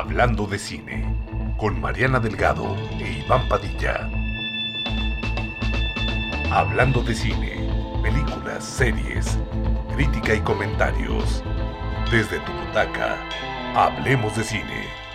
Hablando de cine, con Mariana Delgado e Iván Padilla. Hablando de cine, películas, series, crítica y comentarios. Desde tu butaca, hablemos de cine.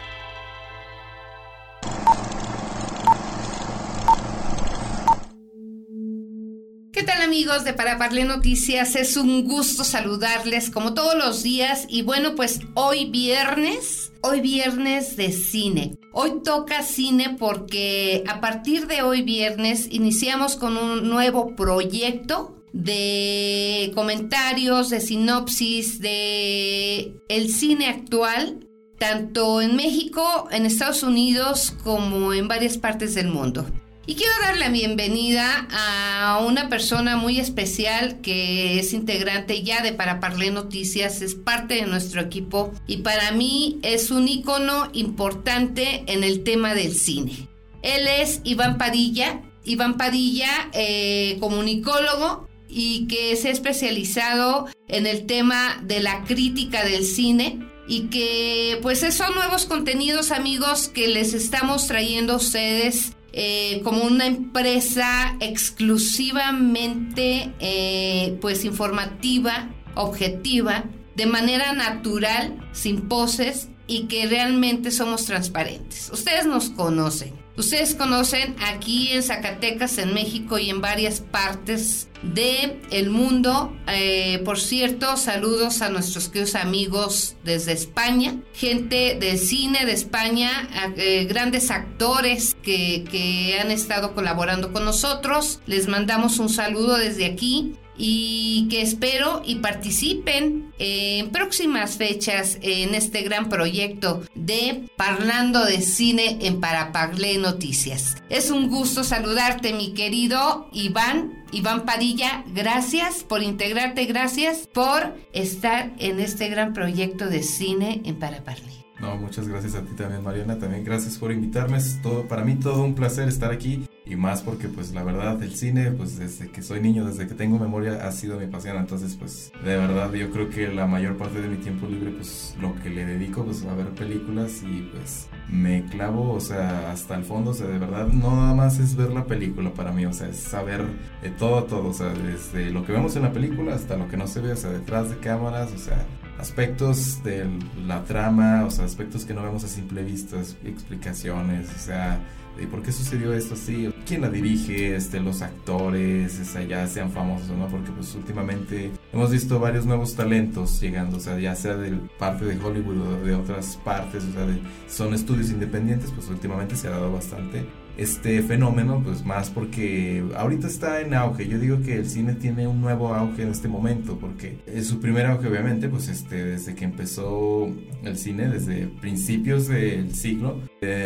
Amigos de Para Parle Noticias? Es un gusto saludarles como todos los días y bueno pues hoy viernes, hoy viernes de cine. Hoy toca cine porque a partir de hoy viernes iniciamos con un nuevo proyecto de comentarios, de sinopsis de el cine actual, tanto en México, en Estados Unidos como en varias partes del mundo. Y quiero dar la bienvenida a una persona muy especial que es integrante ya de Para Parler Noticias, es parte de nuestro equipo y para mí es un icono importante en el tema del cine. Él es Iván Padilla, Iván Padilla, eh, comunicólogo y que se ha especializado en el tema de la crítica del cine y que pues son nuevos contenidos amigos que les estamos trayendo a ustedes eh, como una empresa exclusivamente eh, pues informativa, objetiva, de manera natural, sin poses y que realmente somos transparentes. Ustedes nos conocen. Ustedes conocen aquí en Zacatecas, en México y en varias partes del el mundo. Eh, por cierto, saludos a nuestros queridos amigos desde España, gente del cine de España, eh, grandes actores que, que han estado colaborando con nosotros. Les mandamos un saludo desde aquí y que espero y participen en próximas fechas en este gran proyecto de Parlando de Cine en Parapagle Noticias. Es un gusto saludarte, mi querido Iván. Iván Padilla, gracias por integrarte, gracias por estar en este gran proyecto de cine en Paraparle. No, muchas gracias a ti también, Mariana. También gracias por invitarme. Es todo, para mí todo un placer estar aquí y más porque pues la verdad el cine pues desde que soy niño, desde que tengo memoria ha sido mi pasión. Entonces pues de verdad yo creo que la mayor parte de mi tiempo libre pues lo que le dedico pues a ver películas y pues me clavo, o sea, hasta el fondo, o sea, de verdad no nada más es ver la película para mí, o sea, es saber de todo, todo, o sea, desde lo que vemos en la película hasta lo que no se ve, o sea, detrás de cámaras, o sea, aspectos de la trama, o sea, aspectos que no vemos a simple vista, explicaciones, o sea, de por qué sucedió esto así, quién la dirige, este, los actores, o sea, ya sean famosos o no, porque pues últimamente hemos visto varios nuevos talentos llegando, o sea, ya sea de parte de Hollywood o de otras partes, o sea, son estudios independientes, pues últimamente se ha dado bastante este fenómeno, pues más porque ahorita está en auge. Yo digo que el cine tiene un nuevo auge en este momento, porque es su primer auge, obviamente, pues este, desde que empezó el cine, desde principios del siglo,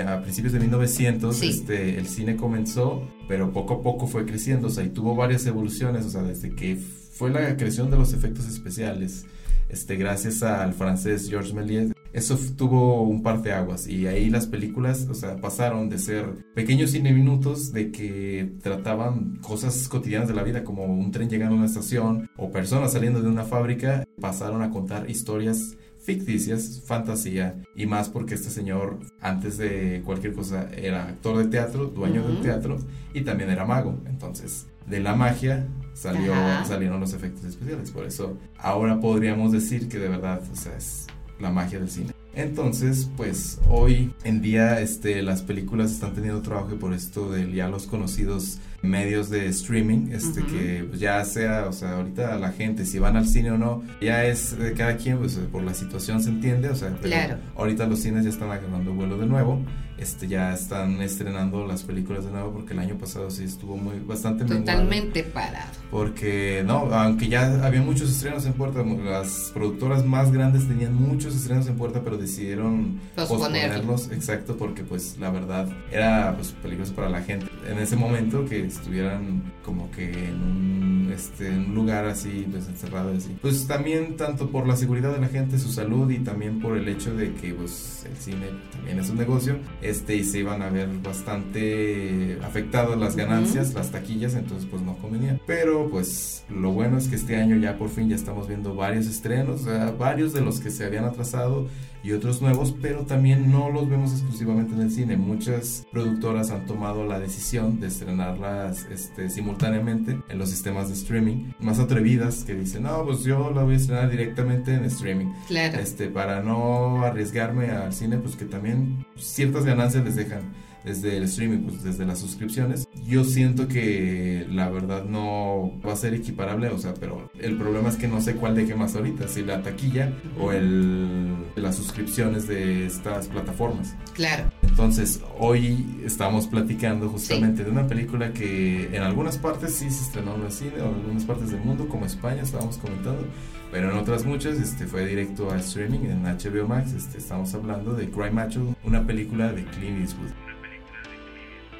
a principios de 1900, este, el cine comenzó, pero poco a poco fue creciendo, o sea, y tuvo varias evoluciones, o sea, desde que fue la creación de los efectos especiales, este, gracias al francés Georges Méliès, eso tuvo un par de aguas y ahí las películas, o sea, pasaron de ser pequeños cine minutos de que trataban cosas cotidianas de la vida como un tren llegando a una estación o personas saliendo de una fábrica, pasaron a contar historias ficticias, fantasía y más porque este señor antes de cualquier cosa era actor de teatro, dueño del teatro y también era mago. Entonces, de la magia salió, salieron los efectos especiales. Por eso ahora podríamos decir que de verdad, o sea, es la magia del cine. Entonces, pues hoy en día este, las películas están teniendo trabajo por esto de ya los conocidos medios de streaming, este que ya sea, o sea, ahorita la gente si van al cine o no, ya es de cada quien, pues por la situación se entiende, o sea, claro. ahorita los cines ya están agarrando vuelo de nuevo, este ya están estrenando las películas de nuevo porque el año pasado sí estuvo muy bastante totalmente parado. Porque no, aunque ya había muchos estrenos en puerta, las productoras más grandes tenían muchos estrenos en puerta, pero decidieron posponerlos, exacto, porque pues la verdad era pues peligroso para la gente en ese momento que estuvieran como que en un este, un lugar así, pues encerrado así. Pues también tanto por la seguridad de la gente, su salud y también por el hecho de que pues el cine también es un negocio, este y se iban a ver bastante afectadas las ganancias, las taquillas, entonces pues no convenía. Pero pues lo bueno es que este año ya por fin ya estamos viendo varios estrenos, varios de los que se habían atrasado y otros nuevos, pero también no los vemos exclusivamente en el cine. Muchas productoras han tomado la decisión de estrenarlas este, simultáneamente en los sistemas de streaming, más atrevidas que dicen, no, pues yo la voy a estrenar directamente en streaming. Claro. Este, para no arriesgarme al cine, pues que también ciertas ganancias les dejan desde el streaming, pues desde las suscripciones. Yo siento que la verdad no va a ser equiparable, o sea, pero el problema es que no sé cuál deje más ahorita, si la taquilla o el, las suscripciones de estas plataformas. Claro. Entonces, hoy estamos platicando justamente de una película que en algunas partes sí se estrenó en el cine, o en algunas partes del mundo, como España, estábamos comentando, pero en otras muchas este, fue directo a streaming en HBO Max. Este, estamos hablando de Cry Macho, una película de Clint Eastwood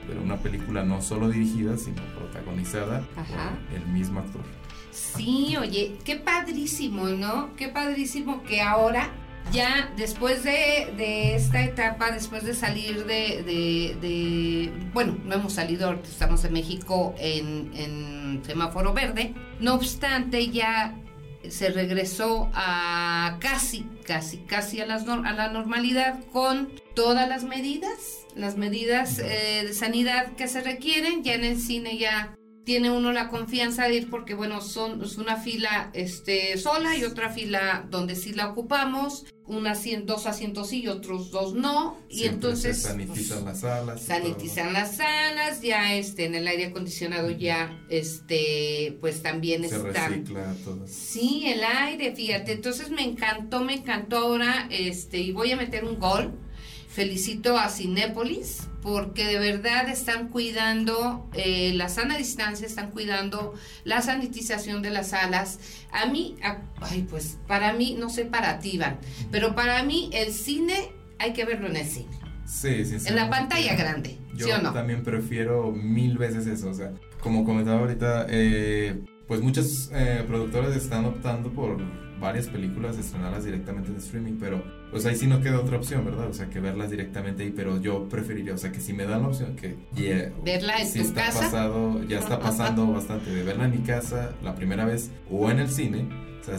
pero una película no solo dirigida, sino protagonizada por el mismo actor. Sí, oye, qué padrísimo, ¿no? Qué padrísimo que ahora, ya después de, esta etapa, después de salir de, de, bueno, no hemos salido, estamos en México en, en semáforo verde, no obstante ya se regresó a casi, casi, casi a, las, a la normalidad con todas las medidas, las medidas eh, de sanidad que se requieren. Ya en el cine ya tiene uno la confianza de ir porque, bueno, son, es una fila este, sola y otra fila donde sí la ocupamos, una, dos asientos sí y otros dos no. y entonces... sanitizan las salas. Sanitizan las salas, ya este, en el aire acondicionado ya, este, pues también se está... recicla todo. Sí, el aire, fíjate. Entonces me encantó, me encantó ahora, este, y voy a meter un gol felicito a Cinépolis porque de verdad están cuidando eh, la sana distancia, están cuidando la sanitización de las salas. A mí, ay, pues para mí, no sé para ti, Iván, pero para mí el cine hay que verlo en el cine. Sí, sí, En la pantalla grande, yo ¿sí o no? también prefiero mil veces eso, o sea, como comentaba ahorita, eh, pues muchas eh, productoras están optando por varias películas estrenarlas directamente en streaming, pero pues ahí sí no queda otra opción, ¿verdad? O sea, que verlas directamente ahí, pero yo preferiría, o sea, que si me dan la opción, que verla en si tu está casa. Pasado, ya está pasando bastante de verla en mi casa la primera vez o en el cine, o sea,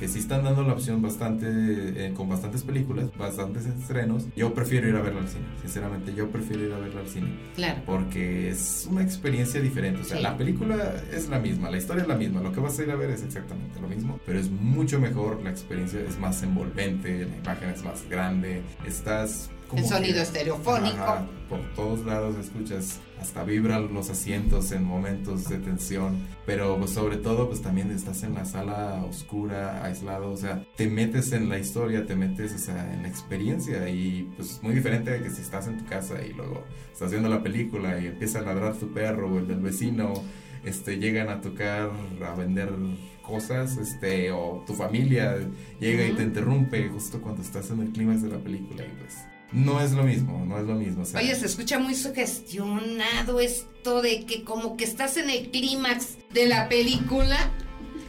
que sí están dando la opción bastante, eh, con bastantes películas, bastantes estrenos, yo prefiero ir a verla al cine, sinceramente, yo prefiero ir a verla al cine. Claro. Porque es una experiencia diferente, o sea, la película es la misma, la historia es la misma, lo que vas a ir a ver es exactamente lo mismo, pero es mucho mejor, la experiencia es más envolvente, la imagen es más grande, estás... El sonido estereofónico. por todos lados escuchas, hasta vibran los asientos en momentos de tensión, pero pues, sobre todo pues también estás en la sala oscura, aislado, o sea, te metes en la historia, te metes o sea, en la experiencia y pues es muy diferente de que si estás en tu casa y luego estás viendo la película y empieza a ladrar tu perro o el del vecino, este, llegan a tocar, a vender cosas, este, o tu familia llega y te interrumpe justo cuando estás en el clímax de la película y pues no es lo mismo, no es lo mismo. Oye, se escucha muy sugestionado esto de que como que estás en el clímax de la película.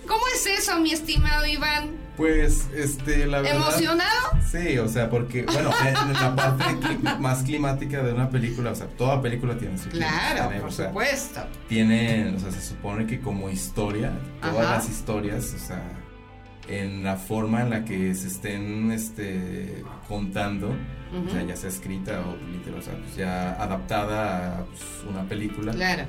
¿Cómo es eso, mi estimado Iván? Pues, este, la verdad. ¿Emocionado? Sí, o sea, porque, bueno, en la parte más climática de una película, o sea, toda película tiene su Claro, por supuesto. Tiene, o sea, se supone que como historia, todas las historias, o sea, en la forma en la que se estén este, contando, o sea, ya sea escrita o literal, o sea, pues ya adaptada a pues, una película. Claro.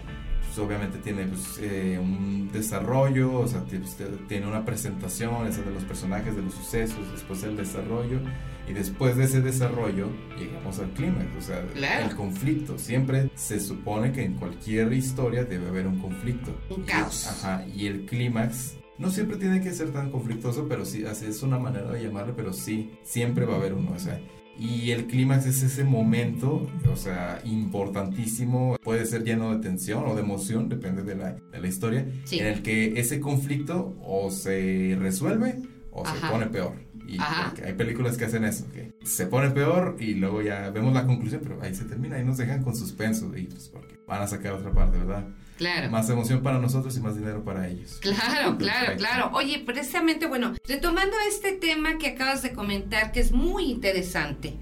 Pues obviamente tiene pues, eh, un desarrollo, o sea, pues, tiene una presentación esa de los personajes, de los sucesos, después el desarrollo, y después de ese desarrollo llegamos al clímax, o sea, el conflicto. Siempre se supone que en cualquier historia debe haber un conflicto. Un caos. Ajá, y el clímax no siempre tiene que ser tan conflictuoso, pero sí, así es una manera de llamarle, pero sí, siempre va a haber uno, o sea. Y el clímax es ese momento, o sea, importantísimo, puede ser lleno de tensión o de emoción, depende de la, de la historia, en el que ese conflicto o se resuelve o se pone peor. Y hay películas que hacen eso, que se pone peor y luego ya vemos la conclusión, pero ahí se termina y nos dejan con suspenso, y pues porque van a sacar otra parte, ¿verdad? Claro. Más emoción para nosotros y más dinero para ellos. Claro, claro, claro. Oye, precisamente, bueno, retomando este tema que acabas de comentar, que es muy interesante,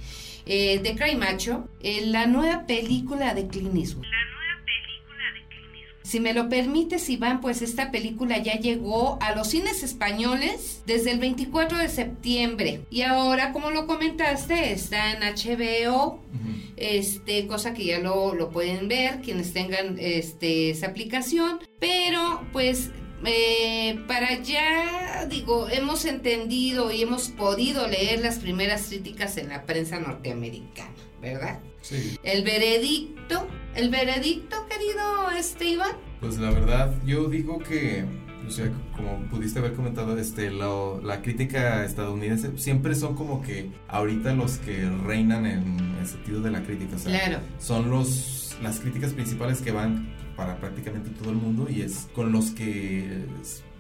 eh, de Cry Macho, eh, la nueva película de Clint Eastwood. Si me lo permites, Iván, pues esta película ya llegó a los cines españoles desde el 24 de septiembre. Y ahora, como lo comentaste, está en HBO, este, cosa que ya lo, lo pueden ver quienes tengan este, esa aplicación. Pero, pues, eh, para ya, digo, hemos entendido y hemos podido leer las primeras críticas en la prensa norteamericana, ¿verdad? Sí. El veredicto, el veredicto, querido este Iván. Pues la verdad, yo digo que, o sea, como pudiste haber comentado, este, lo- la crítica estadounidense siempre son como que ahorita los que reinan en el sentido de la crítica, o sea, Claro. son los las críticas principales que van para prácticamente todo el mundo y es con los que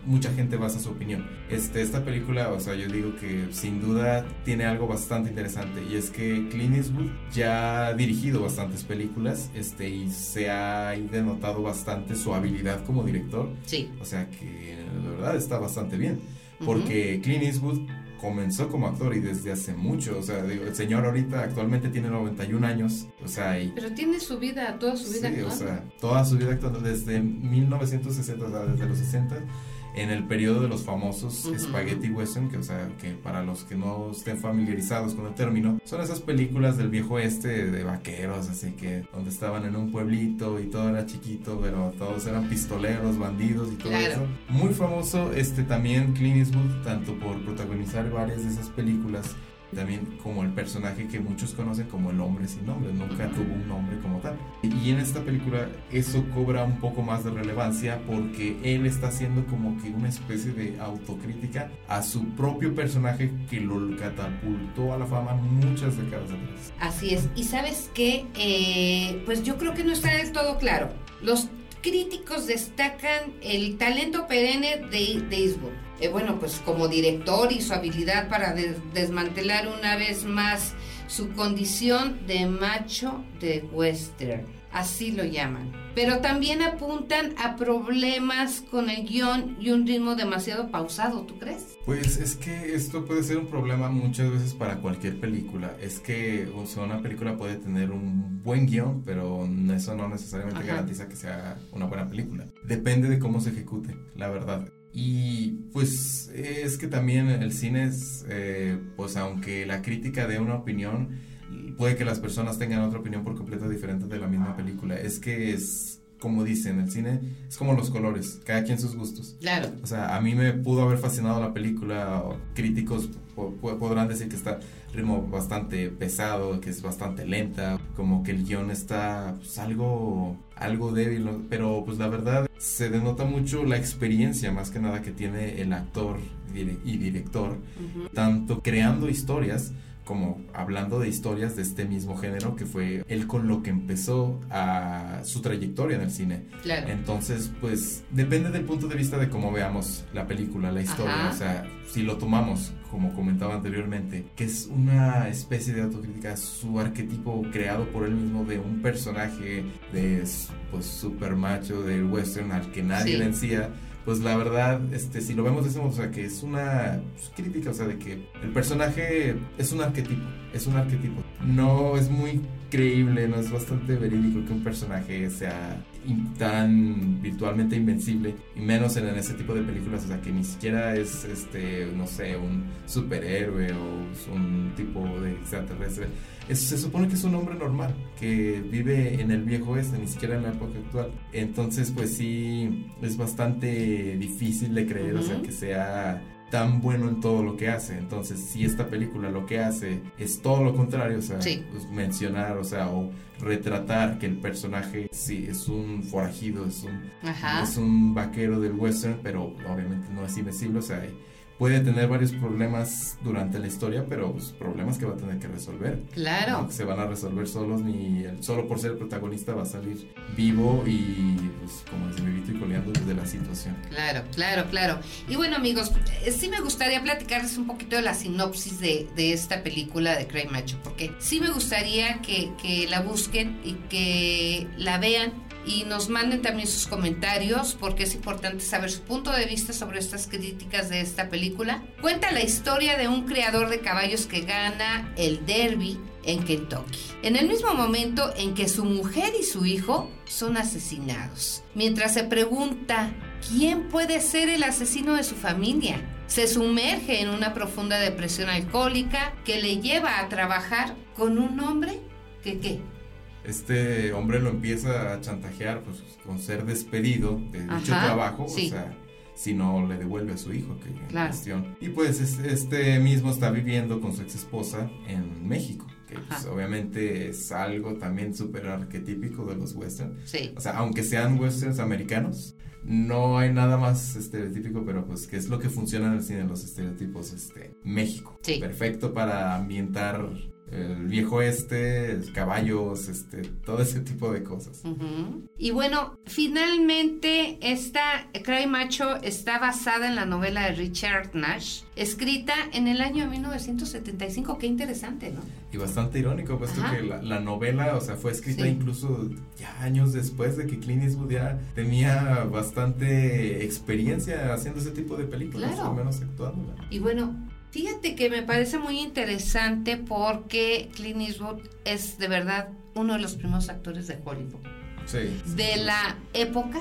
mucha gente basa su opinión. Este, esta película, o sea, yo digo que sin duda tiene algo bastante interesante y es que Clint Eastwood ya ha dirigido bastantes películas este, y se ha denotado bastante su habilidad como director. Sí. O sea que de verdad está bastante bien. Porque Clint Eastwood comenzó como actor y desde hace mucho. O sea, digo, el señor ahorita actualmente tiene 91 años. O sea, y Pero tiene su vida, toda su vida Sí, o actuando. sea, toda su vida actuando desde 1960, o sea, desde los 60, en el periodo de los famosos spaghetti western, que o sea, que para los que no estén familiarizados con el término, son esas películas del viejo este de vaqueros, así que donde estaban en un pueblito y todo era chiquito, pero todos eran pistoleros, bandidos y todo Claro. eso. Muy famoso este también Clint Eastwood, tanto por protagonizar varias de esas películas también como el personaje que muchos conocen como el hombre sin nombre, nunca tuvo un nombre como tal. Y en esta película eso cobra un poco más de relevancia porque él está haciendo como que una especie de autocrítica a su propio personaje que lo catapultó a la fama muchas décadas atrás. Así es. Y sabes qué, Eh, pues yo creo que no está del todo claro. Los críticos destacan el talento perenne de, Eastwood. Eh, bueno, pues como director y su habilidad para de- desmantelar una vez más su condición de macho de western. Así lo llaman. Pero también apuntan a problemas con el guion y un ritmo demasiado pausado, ¿tú crees? Pues es que esto puede ser un problema muchas veces para cualquier película. Es que o sea, una película puede tener un buen guion, pero eso no necesariamente Ajá. garantiza que sea una buena película. Depende de cómo se ejecute, la verdad. Y pues es que también el cine es, eh, pues aunque la crítica dé una opinión, puede que las personas tengan otra opinión por completo diferente de la misma película. Es que es, como dicen, el cine es como los colores, cada quien sus gustos. Claro. O sea, a mí me pudo haber fascinado la película. o Críticos po- po- podrán decir que está ritmo bastante pesado, que es bastante lenta, como que el guion está pues, algo, algo débil, pero pues la verdad se denota mucho la experiencia más que nada que tiene el actor y director, tanto creando historias como hablando de historias de este mismo género que fue él con lo que empezó a su trayectoria en el cine. Claro. Entonces, pues depende del punto de vista de cómo veamos la película, la historia. Ajá. O sea, si lo tomamos, como comentaba anteriormente, que es una especie de autocrítica, su arquetipo creado por él mismo de un personaje de pues super macho del western al que nadie Sí. le encía. Pues la verdad, este, si lo vemos de ese modo, o sea, que es una pues, crítica, o sea, de que el personaje es un arquetipo, es un arquetipo. No es muy creíble, no es bastante verídico que un personaje sea tan virtualmente invencible y menos en, en ese tipo de películas, o sea, que ni siquiera es, este, no sé, un superhéroe o un tipo de extraterrestre. Es- se supone que es un hombre normal que vive en el viejo oeste, ni siquiera en la época actual. Entonces, pues sí, es bastante difícil de creer, o sea, que sea tan bueno en todo lo que hace. Entonces, si esta película lo que hace es todo lo contrario, o sea, Sí. pues, mencionar, o sea, o retratar que el personaje sí es un forajido, es un, Ajá. es un vaquero del western, pero obviamente no es invencible, o sea, puede tener varios problemas durante la historia, pero pues, problemas que va a tener que resolver. Claro. No que se van a resolver solos, ni el- solo por ser el protagonista va a salir vivo y, pues, como dice vivito y coleando desde la situación. Claro, claro, claro. Y bueno, amigos, eh, sí me gustaría platicarles un poquito de la sinopsis de, de esta película de Cray Macho, porque sí me gustaría que, que la busquen y que la vean y nos manden también sus comentarios porque es importante saber su punto de vista sobre estas críticas de esta película. Cuenta la historia de un criador de caballos que gana el derby en Kentucky, en el mismo momento en que su mujer y su hijo son asesinados. Mientras se pregunta, ¿quién puede ser el asesino de su familia? Se sumerge en una profunda depresión alcohólica que le lleva a trabajar con un hombre que qué? Este hombre lo empieza a chantajear pues, con ser despedido de dicho trabajo, o sea, si no le devuelve a su hijo que en cuestión. Y pues este mismo está viviendo con su ex esposa en México que pues, obviamente es algo también súper arquetípico de los westerns. Sí. O sea, aunque sean westerns americanos, no hay nada más estereotípico, pero pues que es lo que funciona en el cine, los estereotipos, este, México. Sí. Perfecto para ambientar el viejo este, caballos, este, todo ese tipo de cosas. Y bueno, finalmente esta Cry Macho está basada en la novela de Richard Nash, escrita en el año 1975. Qué interesante, ¿no? Y bastante irónico, puesto que la, novela, o sea, fue escrita incluso ya años después de que Clint Eastwood ya tenía bastante experiencia haciendo ese tipo de películas, al menos actuando. Y bueno, Fíjate que me parece muy interesante porque Clint Eastwood es de verdad uno de los primeros actores de Hollywood. Sí. De la época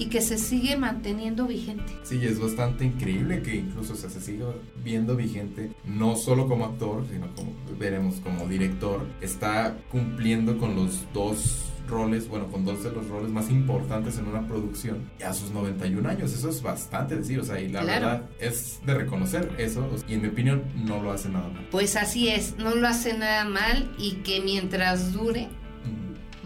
y que se sigue manteniendo vigente. Sí, es bastante increíble que incluso se siga viendo vigente, no solo como actor, sino como veremos como director, está cumpliendo con los dos roles, bueno, con dos de los roles más importantes en una producción a sus 91 años. Eso es bastante decir, o sea, y la verdad es de reconocer eso y en mi opinión no lo hace nada mal. Pues así es, no lo hace nada mal y que mientras dure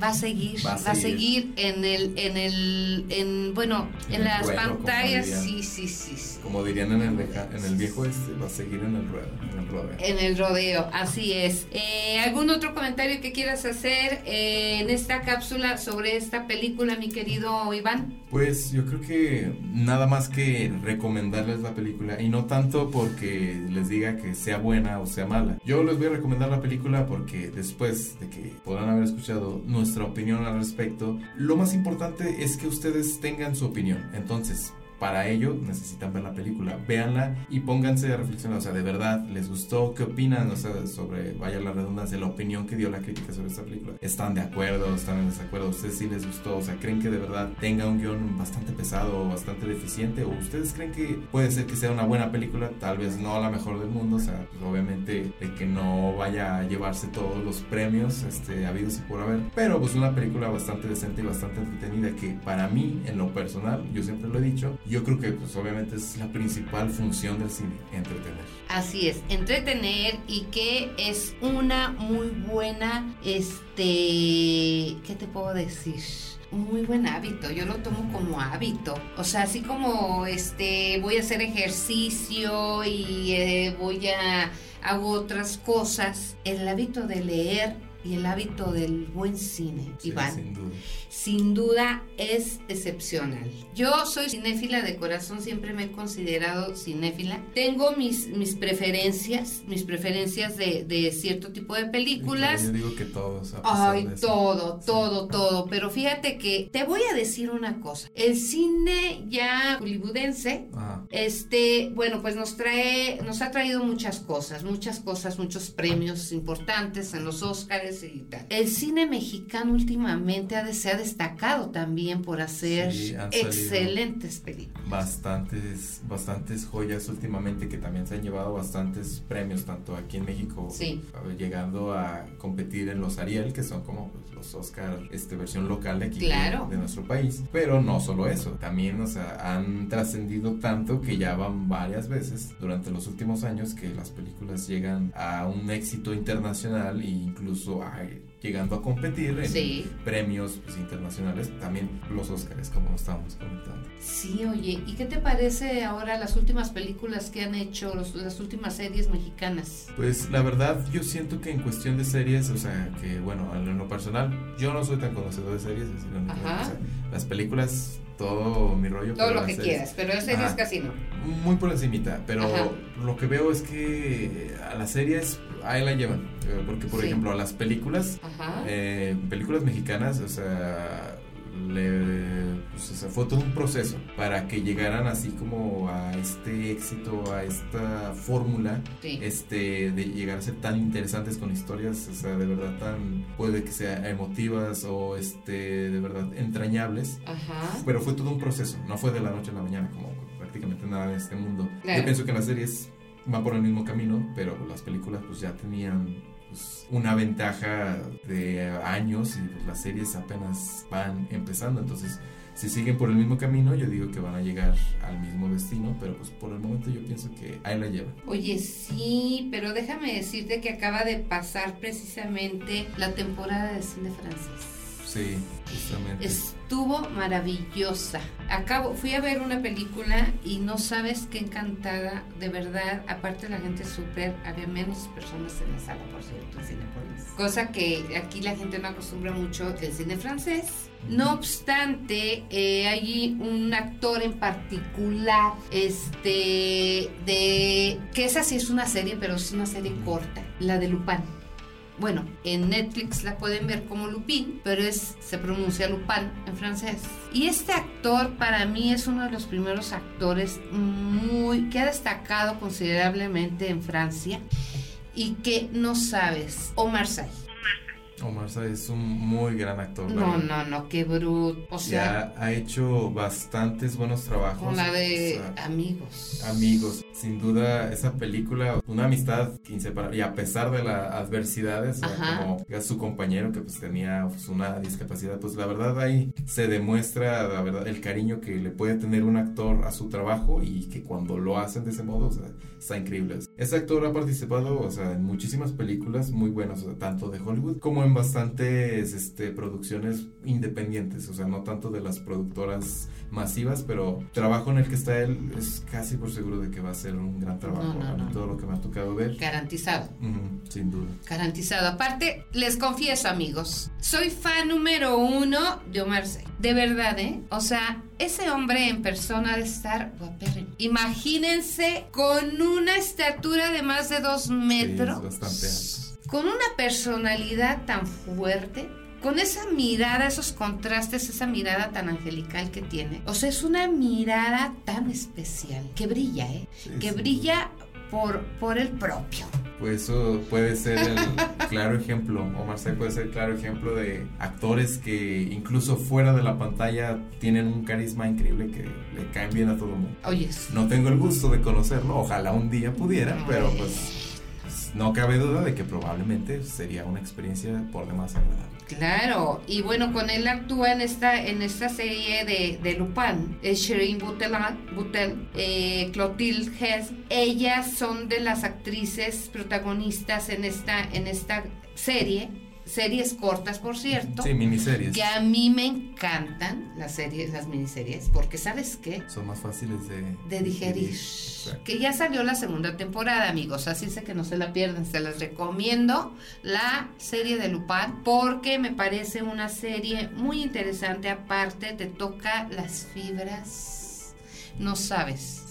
va a seguir, va a, seguir. en el, en el, en, bueno, en, las pantallas, sí, sí, sí, Como dirían en el, en el viejo este, va a seguir en el, rodeo, en el rodeo. En el rodeo, así es. Eh, ¿Algún otro comentario que quieras hacer eh, en esta cápsula sobre esta película, mi querido Iván? Pues yo creo que nada más que recomendarles la película y no tanto porque les diga que sea buena o sea mala. Yo les voy a recomendar la película porque después de que podrán haber escuchado nuestra opinión al respecto, lo más importante es que ustedes tengan su opinión. Entonces, para ello necesitan ver la película. Véanla y pónganse a reflexionar. O sea, de verdad, ¿les gustó? ¿Qué opinan? O sea, sobre, vaya la redundancia, la opinión que dio la crítica sobre esta película. ¿Están de acuerdo? ¿Están en desacuerdo? ustedes sí les gustó? O sea, ¿creen que de verdad tenga un guion bastante pesado o bastante deficiente? ¿O ustedes creen que puede ser que sea una buena película? Tal vez no la mejor del mundo. O sea, pues, obviamente de que no vaya a llevarse todos los premios este, habidos y por haber. Pero pues una película bastante decente y bastante entretenida que para mí, en lo personal, yo siempre lo he dicho, yo creo que pues obviamente es la principal función del cine, entretener. Así es, entretener y que es una muy buena, este, ¿qué te puedo decir? muy buen hábito, yo lo tomo como hábito, o sea, así como este voy a hacer ejercicio y eh, voy a hago otras cosas, el hábito de leer y el hábito del buen cine, Iván. Sin duda. Sin duda es excepcional. Yo soy cinéfila de corazón, siempre me he considerado cinéfila. Tengo mis, mis preferencias, mis preferencias de, de cierto tipo de películas. Yo digo que todos. Ay, todo, todo, todo. Pero fíjate que te voy a decir una cosa. El cine ya hollywoodense, este, bueno, pues nos trae, nos ha traído muchas cosas, muchas cosas, muchos premios importantes en los Oscars el cine mexicano últimamente ha, se ha destacado también por hacer excelentes películas. Bastantes, bastantes joyas últimamente que también se han llevado bastantes premios, tanto aquí en México, llegando a competir en los Ariel, que son como pues, los Oscar, este, versión local de aquí, de, nuestro país. Pero no solo eso, también o sea, han trascendido tanto que ya van varias veces durante los últimos años que las películas llegan a un éxito internacional e incluso llegando a competir en premios pues, internacionales, también los Oscars, como estábamos comentando. Sí, oye, ¿y qué te parece ahora las últimas películas que han hecho, las últimas series mexicanas? Pues la verdad, yo siento que en cuestión de series, o sea, que bueno, en lo personal, yo no soy tan conocedor de series, es decir, las películas todo mi rollo. Todo lo que quieras, pero series casi no. Muy por encimita, pero lo que veo es que a las series ahí la llevan. Eh, porque, por ejemplo, a las películas, eh, películas mexicanas, o sea, le, pues, o sea, fue todo un proceso para que llegaran así como a este éxito, a esta fórmula, Sí. este, de llegar a ser tan interesantes con historias, o sea, de verdad tan, puede que sea emotivas o este, de verdad entrañables. Ajá. Pero fue todo un proceso, no fue de la noche a la mañana como prácticamente nada en este mundo. Claro. Yo pienso que las series van por el mismo camino, pero las películas pues ya tenían pues, una ventaja de años y pues, las series apenas van empezando, entonces si siguen por el mismo camino yo digo que van a llegar al mismo destino, pero pues por el momento yo pienso que ahí la llevan. Oye, sí, pero déjame decirte que acaba de pasar precisamente la temporada de cine francés. Sí, justamente. Estuvo maravillosa. Acabo, fui a ver una película y no sabes qué encantada, de verdad. Aparte la gente súper, había menos personas en la sala, por cierto, en Cinepolis. Cosa que aquí la gente no acostumbra mucho el cine francés. No obstante, eh, hay un actor en particular, este, de que esa sí es una serie, pero es una serie corta, la de Lupin. Bueno, en Netflix la pueden ver como Lupin, pero es se pronuncia Lupin en francés. Y este actor para mí es uno de los primeros actores muy que ha destacado considerablemente en Francia y que no sabes, Omar Sy. Omar es un muy gran actor. No, no, no, qué bruto. O sea, ya ha hecho bastantes buenos trabajos. con la de O sea, amigos. Amigos, sin duda esa película, una amistad inseparable y a pesar de las adversidades, o sea, Ajá. como su compañero que pues tenía pues, una discapacidad, pues la verdad ahí se demuestra la verdad el cariño que le puede tener un actor a su trabajo y que cuando lo hacen de ese modo, o sea, está increíble. Ese actor ha participado, o sea, en muchísimas películas muy buenas, o sea, tanto de Hollywood como en bastantes este, producciones independientes, o sea, no tanto de las productoras masivas, pero trabajo en el que está él es casi por seguro de que va a ser un gran trabajo. No, no, todo lo que me ha tocado ver, Garantizado. sin duda. Garantizado. Aparte, les confieso, amigos, soy fan número uno de Omar Sy. De verdad, ¿eh? O sea, ese hombre en persona de estar guapérrimo. Imagínense con una estatura de más de dos metros. Sí, es bastante alto. Con una personalidad tan fuerte. Con esa mirada, esos contrastes, esa mirada tan angelical que tiene. O sea, es una mirada tan especial, que brilla, ¿eh? Sí, que sin brilla por, por el propio. Pues eso puede ser el claro ejemplo, Omar Sy puede ser el claro ejemplo de actores que incluso fuera de la pantalla tienen un carisma increíble que le caen bien a todo el mundo. Oye, No tengo el gusto de conocerlo, ojalá un día pudiera, Ay. pero pues, no cabe duda de que probablemente sería una experiencia por demás agradable. Claro, y bueno, con él actúa en esta, en esta serie de, de Lupin, eh, Shirin Boutel, eh, Clotilde Hess, ellas son de las actrices protagonistas en esta, en esta serie, series cortas por cierto, Sí, miniseries. que a mí me encantan las series, las miniseries, porque ¿sabes qué? Son más fáciles de, de digerir. Que ya salió la segunda temporada, amigos. Así es que no se la pierdan. Se las recomiendo la serie de Lupin porque me parece una serie muy interesante. Aparte, te toca las fibras. No sabes.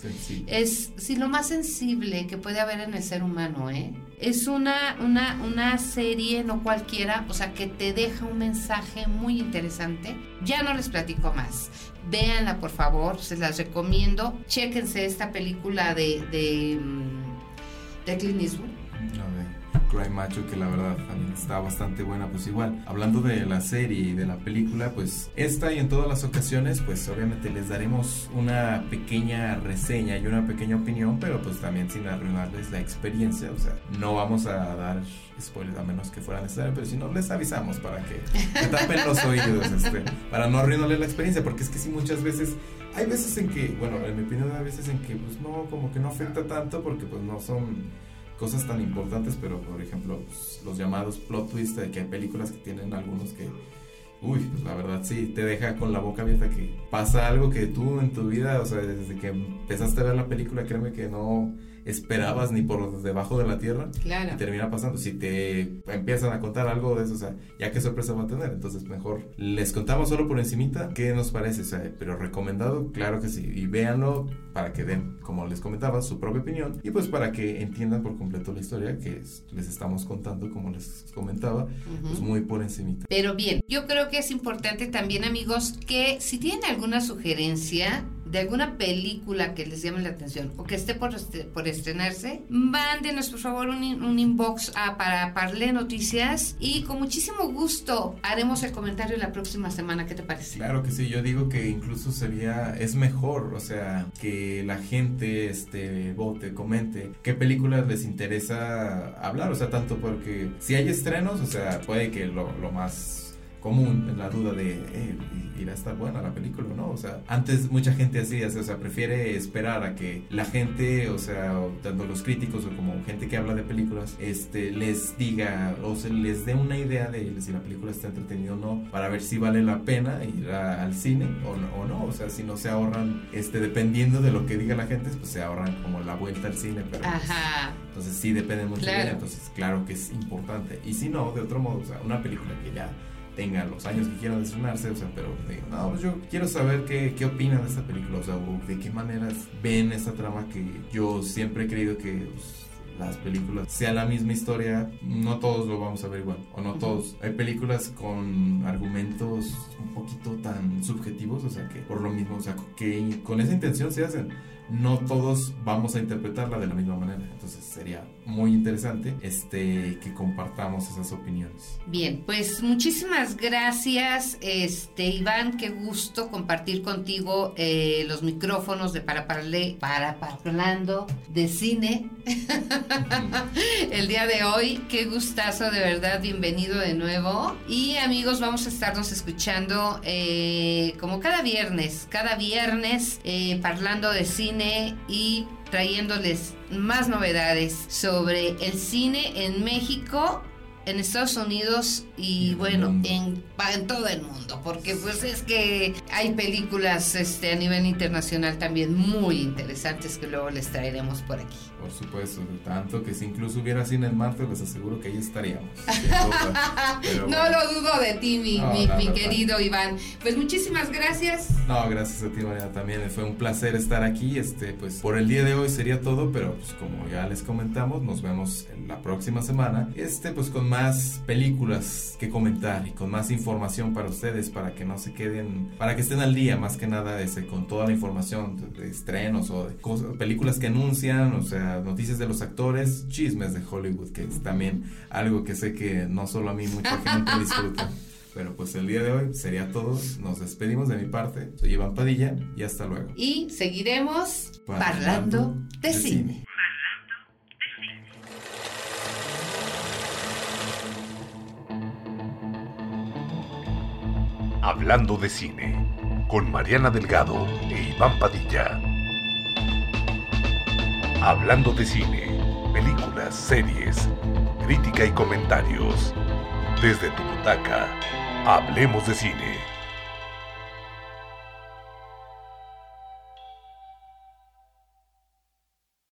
Es sí, lo más sensible que puede haber en el ser humano, ¿eh? Es una, una, una serie, no cualquiera, o sea, que te deja un mensaje muy interesante. Ya no les platico más. Véanla, por favor, se las recomiendo. Chéquense esta película de, de, mm, de Clint Eastwood. Cry Macho, que la verdad también está bastante buena. Pues igual, hablando de la serie y de la película, pues esta y en todas las ocasiones, pues obviamente les daremos una pequeña reseña y una pequeña opinión, pero pues también sin arruinarles la experiencia. O sea, no vamos a dar spoilers a menos que fuera necesario, pero si no, les avisamos para que tapen los oídos, este, para no arruinarles la experiencia, porque es que sí, muchas veces. Hay veces en que, bueno, en mi opinión, hay veces en que, pues no, como que no afecta tanto porque, pues no son cosas tan importantes, pero por ejemplo, los llamados plot twist, de que hay películas que tienen algunos que, uy, pues la verdad sí, te deja con la boca abierta que pasa algo que tú en tu vida, o sea, desde que empezaste a ver la película, créeme que no esperabas ni por debajo de la tierra. Claro. Y termina pasando. Si te empiezan a contar algo de eso, o sea, ya qué sorpresa va a tener. Entonces, mejor les contamos solo por encimita qué nos parece. O sea, pero recomendado, claro que sí. Y véanlo para que den, como les comentaba, su propia opinión. Y pues para que entiendan por completo la historia que les estamos contando, como les comentaba, pues muy por encimita. Pero bien, yo creo que es importante también, amigos, que si tienen alguna sugerencia, de alguna película que les llame la atención o que esté por, este, por estrenarse, mándenos por favor un, un inbox a, para Parle Noticias y con muchísimo gusto haremos el comentario la próxima semana. ¿Qué te parece? Claro que sí, yo digo que incluso sería, es mejor, o sea, que la gente este, vote, comente qué películas les interesa hablar, o sea, tanto porque si hay estrenos, o sea, puede que lo, lo más común en la duda de eh, irá a estar buena la película o no. O sea, antes mucha gente hacía, o sea, prefiere esperar a que la gente, o sea, tanto los críticos o como gente que habla de películas, este, les diga o se les dé una idea de si la película está entretenida o no, para ver si vale la pena ir al cine o no, o no. O sea, si no se ahorran, este, dependiendo de lo que diga la gente, pues se ahorran como la vuelta al cine, pero pues, entonces sí depende mucho de ella, entonces claro que es importante. Y si no, de otro modo, o sea, una película que ya tenga los años que quieran estrenarse, o sea, pero no, pues yo quiero saber qué, qué opinan de esta película, o sea, de qué maneras ven esta trama que yo siempre he creído que pues, las películas sea la misma historia, no todos lo vamos a ver igual, o no todos. Hay películas con argumentos un poquito tan subjetivos, o sea, que por lo mismo, o sea, que con esa intención se hacen no todos vamos a interpretarla de la misma manera. Entonces sería muy interesante este, que compartamos esas opiniones. Bien, pues muchísimas gracias, este, Iván. Qué gusto compartir contigo eh, los micrófonos de Para Parle, Para Parlando de Cine. El día de hoy, qué gustazo, de verdad. Bienvenido de nuevo. Y amigos, vamos a estarnos escuchando eh, como cada viernes, cada viernes, eh, parlando de cine y trayéndoles más novedades sobre el cine en México en Estados Unidos y bueno, en, en, todo el mundo, porque pues es que hay películas este, a nivel internacional también muy interesantes que luego les traeremos por aquí. Por supuesto, tanto que si incluso hubiera cine en Marte, les aseguro que ahí estaríamos. no lo dudo de ti, mi, mi, querido Iván. Pues muchísimas gracias. No, gracias a ti, María, también fue un placer estar aquí. Este, pues por el día de hoy sería todo, pero pues como ya les comentamos, nos vemos la próxima semana. Este, pues con más películas que comentar y con más información para ustedes, para que no se queden, para que estén al día más que nada ese, con toda la información de, estrenos o de películas que anuncian, o sea, noticias de los actores, chismes de Hollywood, que es también algo que sé que no solo a mí mucha gente disfruta. Pero pues el día de hoy sería todo. Nos despedimos de mi parte. Soy Iván Padilla y hasta luego. Y seguiremos hablando de, cine. Hablando de cine, con Mariana Delgado e Iván Padilla. Hablando de cine, películas, series, crítica y comentarios. Desde tu butaca, hablemos de cine.